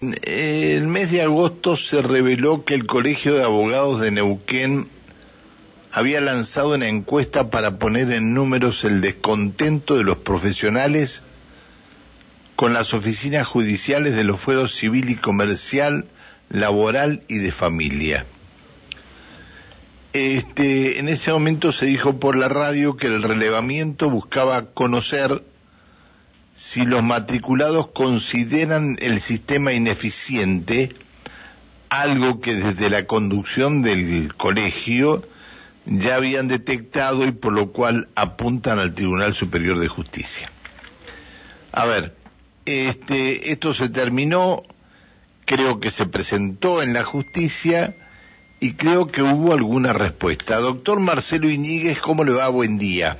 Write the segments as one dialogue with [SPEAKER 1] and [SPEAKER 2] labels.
[SPEAKER 1] El mes de agosto se reveló que el Colegio de Abogados de Neuquén había lanzado una encuesta para poner en números el descontento de los profesionales con las oficinas judiciales de los fueros civil y comercial, laboral y de familia. Este, en ese momento se dijo por la radio que el relevamiento buscaba conocer si los matriculados consideran el sistema ineficiente, algo que desde la conducción del colegio ya habían detectado y por lo cual apuntan al Tribunal Superior de Justicia. A ver, este, esto se terminó, creo que se presentó en la justicia y creo que hubo alguna respuesta. Doctor Marcelo Iñiguez, ¿cómo le va? Buen día.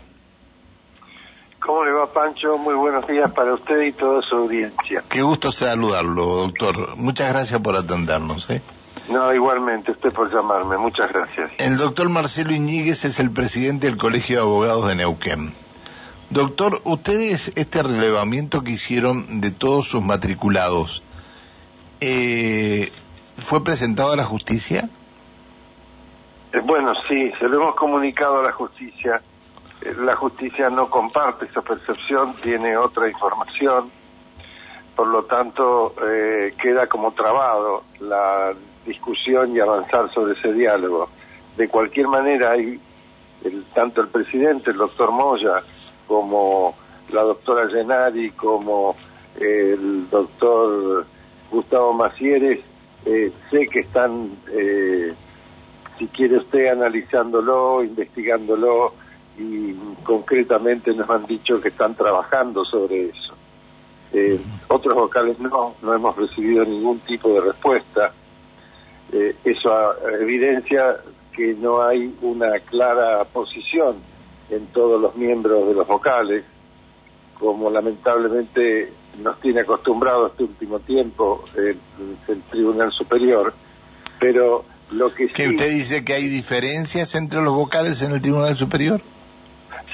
[SPEAKER 2] ¿Cómo le va, Pancho? Muy buenos días para usted y toda su audiencia.
[SPEAKER 1] Qué gusto saludarlo, doctor. Muchas gracias por atendernos. ¿eh?
[SPEAKER 2] No, igualmente, usted por llamarme. Muchas gracias.
[SPEAKER 1] El doctor Marcelo Iñiguez es el presidente del Colegio de Abogados de Neuquén. Doctor, ustedes, este relevamiento que hicieron de todos sus matriculados, eh, ¿fue presentado a la justicia?
[SPEAKER 2] Eh, bueno, sí, se lo hemos comunicado a la justicia la justicia no comparte esa percepción, tiene otra información, por lo tanto eh, queda como trabado la discusión y avanzar sobre ese diálogo. De cualquier manera, hay el, tanto el presidente, el doctor Moya, como la doctora Llenari, como el doctor Gustavo Macieres, eh, sé que están, si quiere usted, analizándolo, investigándolo, y concretamente nos han dicho que están trabajando sobre eso. Eh, otros vocales no, no hemos recibido ningún tipo de respuesta. Eh, eso evidencia que no hay una clara posición en todos los miembros de los vocales, como lamentablemente nos tiene acostumbrado este último tiempo el, Tribunal Superior, pero lo que
[SPEAKER 1] ¿Que usted dice que hay diferencias entre los vocales en el Tribunal Superior?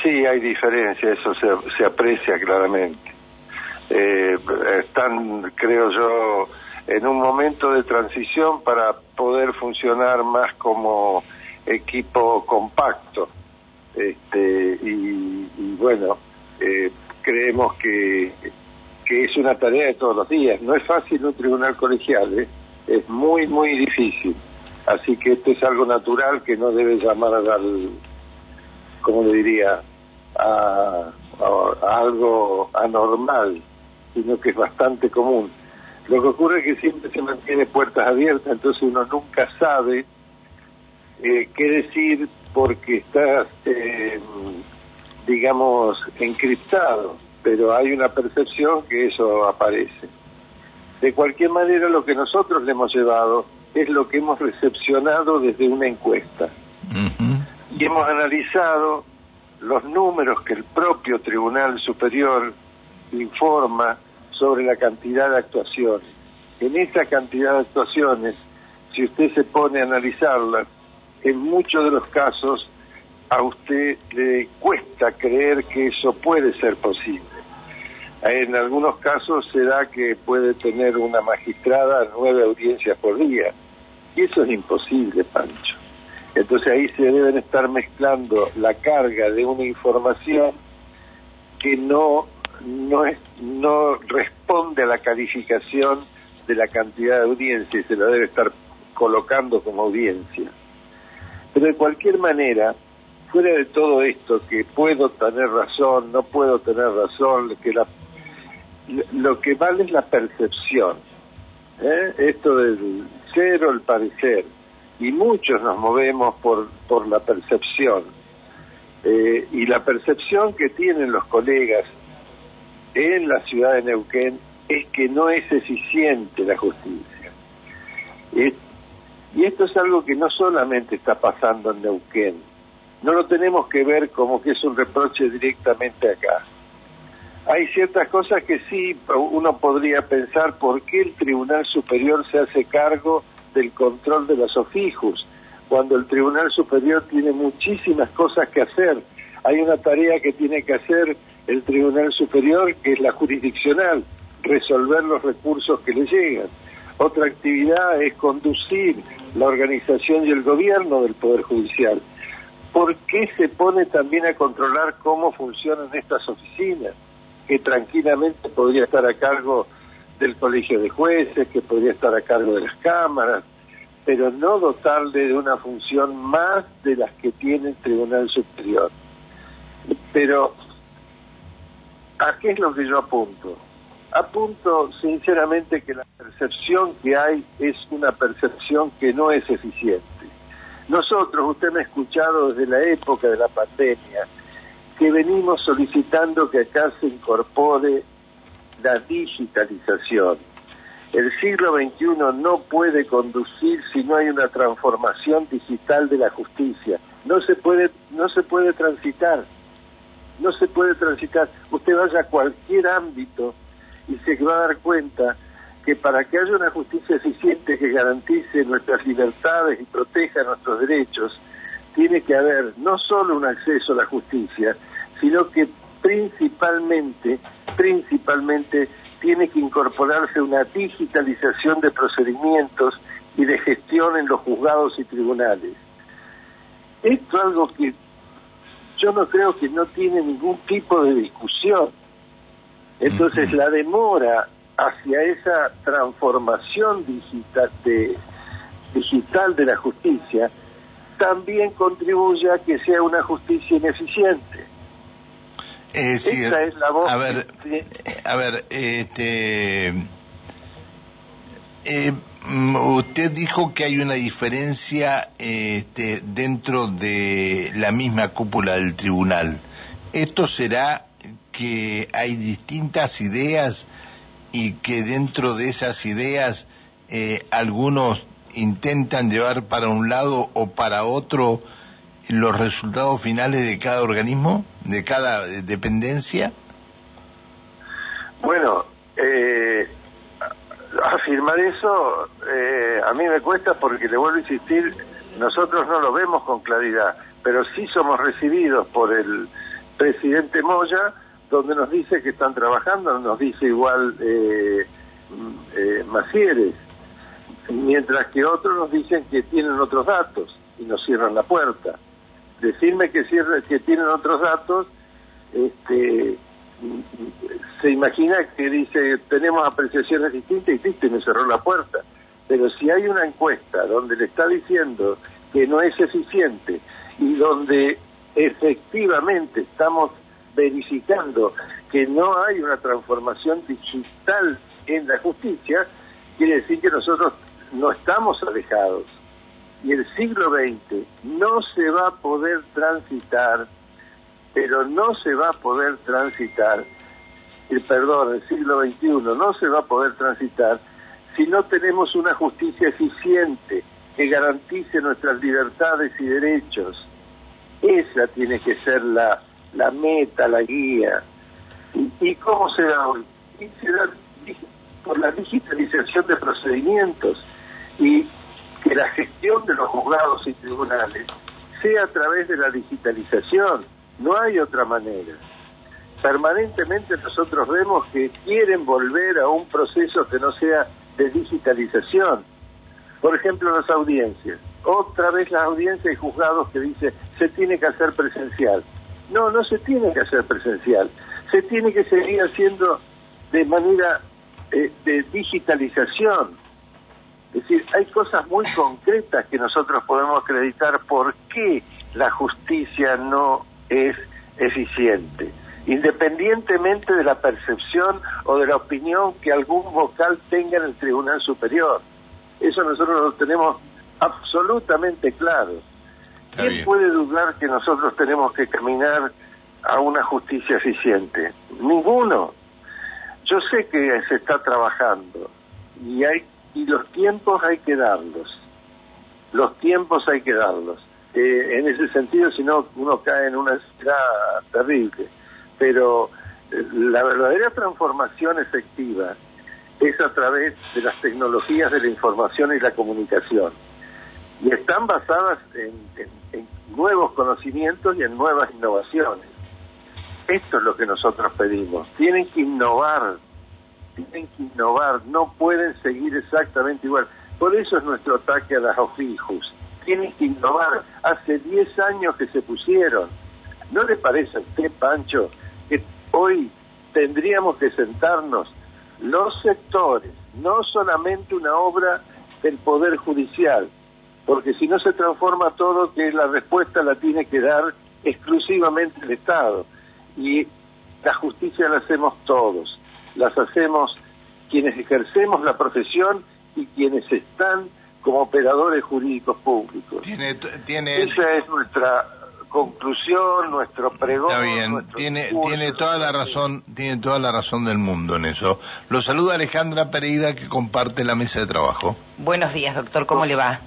[SPEAKER 2] Sí, hay diferencia, eso se, se aprecia claramente. Eh, están, creo yo, en un momento de transición para poder funcionar más como equipo compacto. Este, y, bueno, eh, creemos que, que es una tarea de todos los días. No es fácil un tribunal colegial, ¿eh? es muy, muy difícil. Así que esto es algo natural que no debe llamar al, como le diría, a, algo anormal, sino que es bastante común. Lo que ocurre es que siempre se mantiene puertas abiertas, entonces uno nunca sabe eh, qué decir porque está, eh, digamos, encriptado, pero hay una percepción que eso aparece. De cualquier manera, lo que nosotros le hemos llevado es lo que hemos recepcionado desde una encuesta. Y hemos analizado los números que el propio Tribunal Superior informa sobre la cantidad de actuaciones. En esa cantidad de actuaciones, si usted se pone a analizarlas, en muchos de los casos a usted le cuesta creer que eso puede ser posible. En algunos casos se da que puede tener una magistrada nueve audiencias por día. Y eso es imposible, Pancho. Entonces ahí se deben estar mezclando la carga de una información que no, no, es, no responde a la calificación de la cantidad de audiencia y se la debe estar colocando como audiencia. Pero de cualquier manera, fuera de todo esto, que puedo tener razón, no puedo tener razón, que la, lo que vale es la percepción. ¿eh? Esto del cero, el parecer y muchos nos movemos por, por la percepción. Eh, y la percepción que tienen los colegas en la ciudad de Neuquén es que no es eficiente la justicia. y esto es algo que no solamente está pasando en Neuquén, no lo tenemos que ver como que es un reproche directamente acá. Hay ciertas cosas que sí uno podría pensar por qué el Tribunal Superior se hace cargo del control de los ofijos, cuando el Tribunal Superior tiene muchísimas cosas que hacer. Hay una tarea que tiene que hacer el Tribunal Superior, que es la jurisdiccional, resolver los recursos que le llegan. otra actividad es conducir la organización y el gobierno del Poder Judicial. ¿Por qué se pone también a controlar cómo funcionan estas oficinas? Que tranquilamente podría estar a cargo del Colegio de Jueces, que podría estar a cargo de las cámaras, pero no dotarle de una función más de las que tiene el Tribunal Superior. Pero, ¿a qué es lo que yo apunto? Apunto sinceramente que la percepción que hay es una percepción que no es eficiente. Nosotros, usted me ha escuchado desde la época de la pandemia, que venimos solicitando que acá se incorpore la digitalización. El siglo XXI no puede conducir si no hay una transformación digital de la justicia. No se puede, no se puede transitar. No se puede transitar. Usted vaya a cualquier ámbito y se va a dar cuenta que para que haya una justicia eficiente que garantice nuestras libertades y proteja nuestros derechos, tiene que haber no solo un acceso a la justicia, sino que principalmente, principalmente tiene que incorporarse una digitalización de procedimientos y de gestión en los juzgados y tribunales. Esto es algo que yo no creo que no tiene ningún tipo de discusión. Entonces la demora hacia esa transformación digital de, digital de la justicia también contribuye a que sea una justicia ineficiente.
[SPEAKER 1] Es Esa es la voz. A ver, a ver, este. Eh, mm, usted dijo que hay una diferencia este, dentro de la misma cúpula del tribunal. ¿Esto será que hay distintas ideas y que dentro de esas ideas eh, algunos intentan llevar para un lado o para otro los resultados finales de cada organismo, de cada dependencia?
[SPEAKER 2] Bueno, eh, afirmar eso eh, a mí me cuesta porque le vuelvo a insistir, nosotros no lo vemos con claridad, pero sí somos recibidos por el presidente Moya, donde nos dice que están trabajando, nos dice igual eh, eh, Macieres, mientras que otros nos dicen que tienen otros datos y nos cierran la puerta decirme que cierre, que tienen otros datos, este, se imagina que dice tenemos apreciaciones distintas y viste me cerró la puerta. Pero si hay una encuesta donde le está diciendo que no es eficiente y donde efectivamente estamos verificando que no hay una transformación digital en la justicia, quiere decir que nosotros no estamos alejados y el siglo XX no se va a poder transitar, pero no se va a poder transitar, el perdón, el siglo XXI no se va a poder transitar si no tenemos una justicia eficiente que garantice nuestras libertades y derechos. Esa tiene que ser la, la meta, la guía. ¿Y, cómo se da hoy? se da por la digitalización de procedimientos. Y que la gestión de los juzgados y tribunales sea a través de la digitalización. No hay otra manera. Permanentemente nosotros vemos que quieren volver a un proceso que no sea de digitalización. Por ejemplo, las audiencias. Otra vez las audiencias y juzgados que dice se tiene que hacer presencial. No, no se tiene que hacer presencial. Se tiene que seguir haciendo de manera eh, de digitalización es decir, hay cosas muy concretas que nosotros podemos acreditar por qué la justicia no es eficiente, independientemente de la percepción o de la opinión que algún vocal tenga en el Tribunal Superior. Eso nosotros lo tenemos absolutamente claro. ¿Quién puede dudar que nosotros tenemos que caminar a una justicia eficiente? Ninguno. Yo sé que se está trabajando y hay y los tiempos hay que darlos. Los tiempos hay que darlos. Eh, en ese sentido, si no, uno cae en una escala terrible. Pero eh, la verdadera transformación efectiva es a través de las tecnologías de la información y la comunicación. Y están basadas en, en nuevos conocimientos y en nuevas innovaciones. Esto es lo que nosotros pedimos. Tienen que innovar tienen que innovar, no pueden seguir exactamente igual. Por eso es nuestro ataque a las OFIJUS. Tienen que innovar. Hace 10 años que se pusieron. ¿No le parece a usted, Pancho, que hoy tendríamos que sentarnos los sectores, no solamente una obra del Poder Judicial, porque si no se transforma todo, que la respuesta la tiene que dar exclusivamente el Estado. Y la justicia la hacemos todos, las hacemos quienes ejercemos la profesión y quienes están como operadores jurídicos públicos.
[SPEAKER 1] Tiene, tiene...
[SPEAKER 2] Esa es nuestra conclusión, nuestro pregón.
[SPEAKER 1] Está bien, tiene, tiene toda la razón, tiene toda la razón del mundo en eso. Lo saluda Alejandra Pereira que comparte la mesa de trabajo.
[SPEAKER 3] Buenos días, doctor, ¿cómo le va?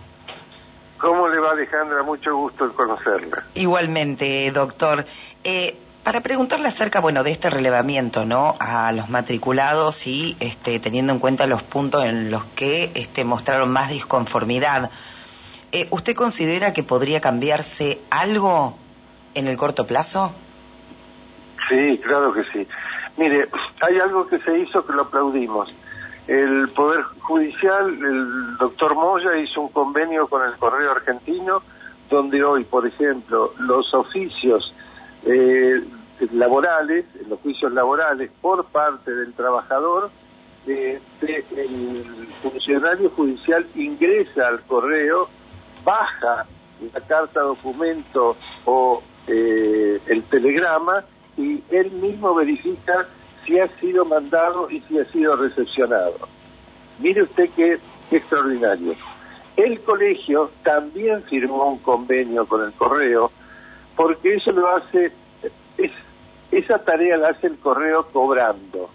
[SPEAKER 2] ¿Cómo le va Alejandra? Mucho gusto en conocerla.
[SPEAKER 3] Igualmente, doctor. Eh, para preguntarle acerca, bueno, de este relevamiento, ¿no? A los matriculados y este, teniendo en cuenta los puntos en los que este, mostraron más disconformidad, eh, ¿usted considera que podría cambiarse algo en el corto plazo?
[SPEAKER 2] Sí, claro que sí. Mire, hay algo que se hizo que lo aplaudimos. El Poder Judicial, el doctor Moya hizo un convenio con el Correo Argentino, donde hoy, por ejemplo, los oficios eh, laborales, los juicios laborales por parte del trabajador, eh, el funcionario judicial ingresa al correo, baja la carta documento o eh, el telegrama y él mismo verifica si ha sido mandado y si ha sido recepcionado. Mire usted qué, qué extraordinario. El colegio también firmó un convenio con el correo porque eso lo hace, es esa tarea la hace el correo cobrando.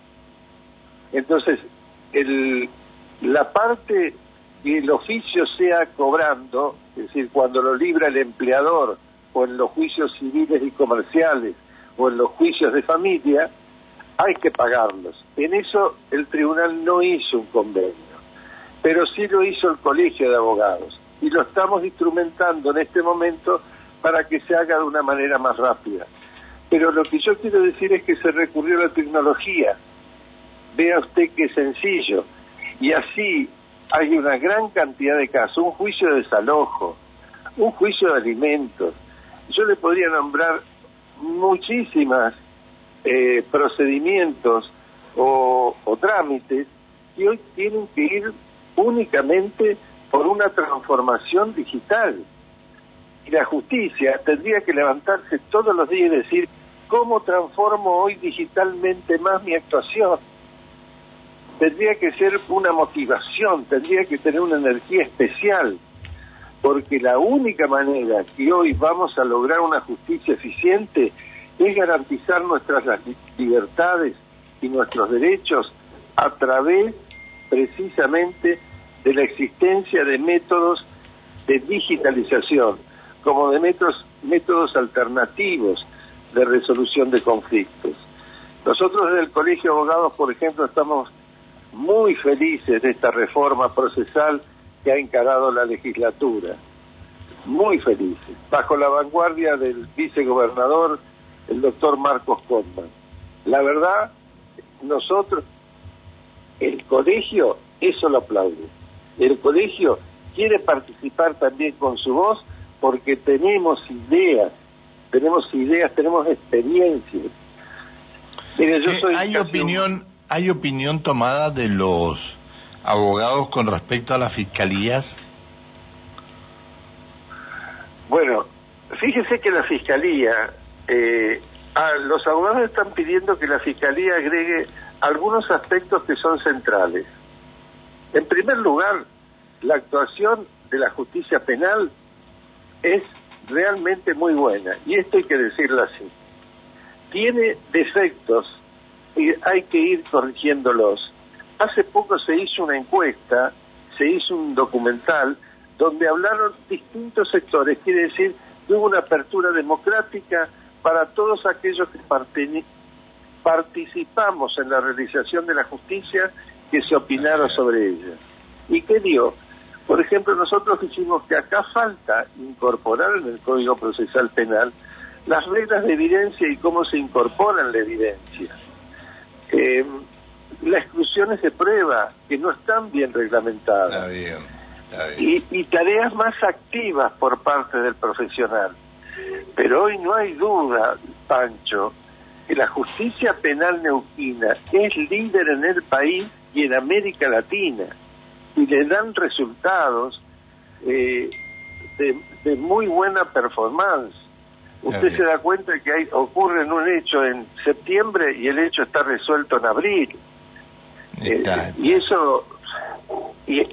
[SPEAKER 2] Entonces, el, la parte que el oficio sea cobrando, es decir, cuando lo libra el empleador o en los juicios civiles y comerciales o en los juicios de familia, hay que pagarlos. En eso el tribunal no hizo un convenio, pero sí lo hizo el colegio de abogados y lo estamos instrumentando en este momento para que se haga de una manera más rápida. Pero lo que yo quiero decir es que se recurrió a la tecnología. Vea usted qué sencillo. Y así hay una gran cantidad de casos, un juicio de desalojo, un juicio de alimentos. Yo le podría nombrar muchísimas eh, procedimientos o, o trámites que hoy tienen que ir únicamente por una transformación digital. Y la justicia tendría que levantarse todos los días y decir, ¿Cómo transformo hoy digitalmente más mi actuación? Tendría que ser una motivación, tendría que tener una energía especial, porque la única manera que hoy vamos a lograr una justicia eficiente es garantizar nuestras libertades y nuestros derechos a través precisamente de la existencia de métodos de digitalización, como de métodos, métodos alternativos de resolución de conflictos. Nosotros desde el Colegio de Abogados, por ejemplo, estamos muy felices de esta reforma procesal que ha encarado la legislatura. Muy felices, bajo la vanguardia del vicegobernador, el doctor Marcos Condman. La verdad, nosotros, el colegio, eso lo aplaude. El colegio quiere participar también con su voz porque tenemos ideas tenemos ideas, tenemos experiencias.
[SPEAKER 1] ¿Hay opinión, hay opinión tomada de los abogados con respecto a las fiscalías?
[SPEAKER 2] Bueno, fíjese que la fiscalía, eh, los abogados están pidiendo que la fiscalía agregue algunos aspectos que son centrales. En primer lugar, la actuación de la justicia penal es realmente muy buena, y esto hay que decirlo así. Tiene defectos y hay que ir corrigiéndolos. Hace poco se hizo una encuesta, se hizo un documental donde hablaron distintos sectores, quiere decir que hubo una apertura democrática para todos aquellos que participamos en la realización de la justicia que se opinaron sobre ella. ¿Y qué dio? Por ejemplo, nosotros dijimos que acá falta incorporar en el Código Procesal Penal las reglas de evidencia y cómo se incorporan la evidencia. Eh, la exclusión es de prueba, que no están bien reglamentadas.
[SPEAKER 1] Está bien, está bien.
[SPEAKER 2] Y, y tareas más activas por parte del profesional. Pero hoy no hay duda, Pancho, que la justicia penal neuquina es líder en el país y en América Latina y le dan resultados eh, de, de muy buena performance. Usted se da cuenta que hay, ocurre en un hecho en septiembre y el hecho está resuelto en abril. Eh,
[SPEAKER 1] Está,
[SPEAKER 2] y eso, y eh,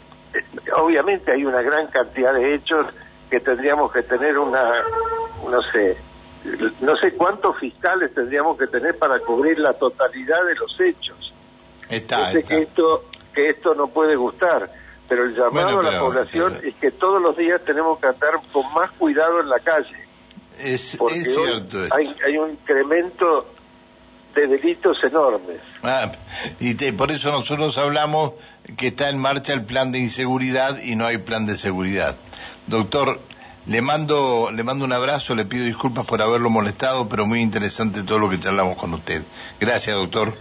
[SPEAKER 2] obviamente hay una gran cantidad de hechos que tendríamos que tener una, no sé, no sé cuántos fiscales tendríamos que tener para cubrir la totalidad de los hechos.
[SPEAKER 1] está,
[SPEAKER 2] que esto, que esto no puede gustar, pero el llamado
[SPEAKER 1] Bueno,
[SPEAKER 2] a la población
[SPEAKER 1] pero-
[SPEAKER 2] es que todos los días tenemos que andar con más cuidado en la calle,
[SPEAKER 1] Es,
[SPEAKER 2] porque
[SPEAKER 1] es cierto. esto.
[SPEAKER 2] hay, hay un incremento de delitos enormes.
[SPEAKER 1] Ah, y te- por eso nosotros hablamos que está en marcha el plan de inseguridad y no hay plan de seguridad. Doctor, le mando, le mando un abrazo, le pido disculpas por haberlo molestado, pero muy interesante todo lo que charlamos con usted. Gracias, doctor.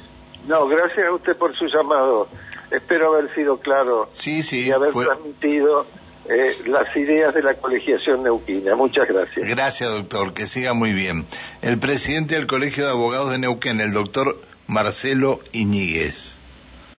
[SPEAKER 2] No, gracias a usted por su llamado. Espero haber sido claro
[SPEAKER 1] Sí, sí,
[SPEAKER 2] y haber
[SPEAKER 1] fue-
[SPEAKER 2] transmitido eh, las ideas de la colegiación neuquina. Muchas gracias.
[SPEAKER 1] Gracias, doctor. Que siga muy bien. El presidente del Colegio de Abogados de Neuquén, el doctor Marcelo Iñiguez.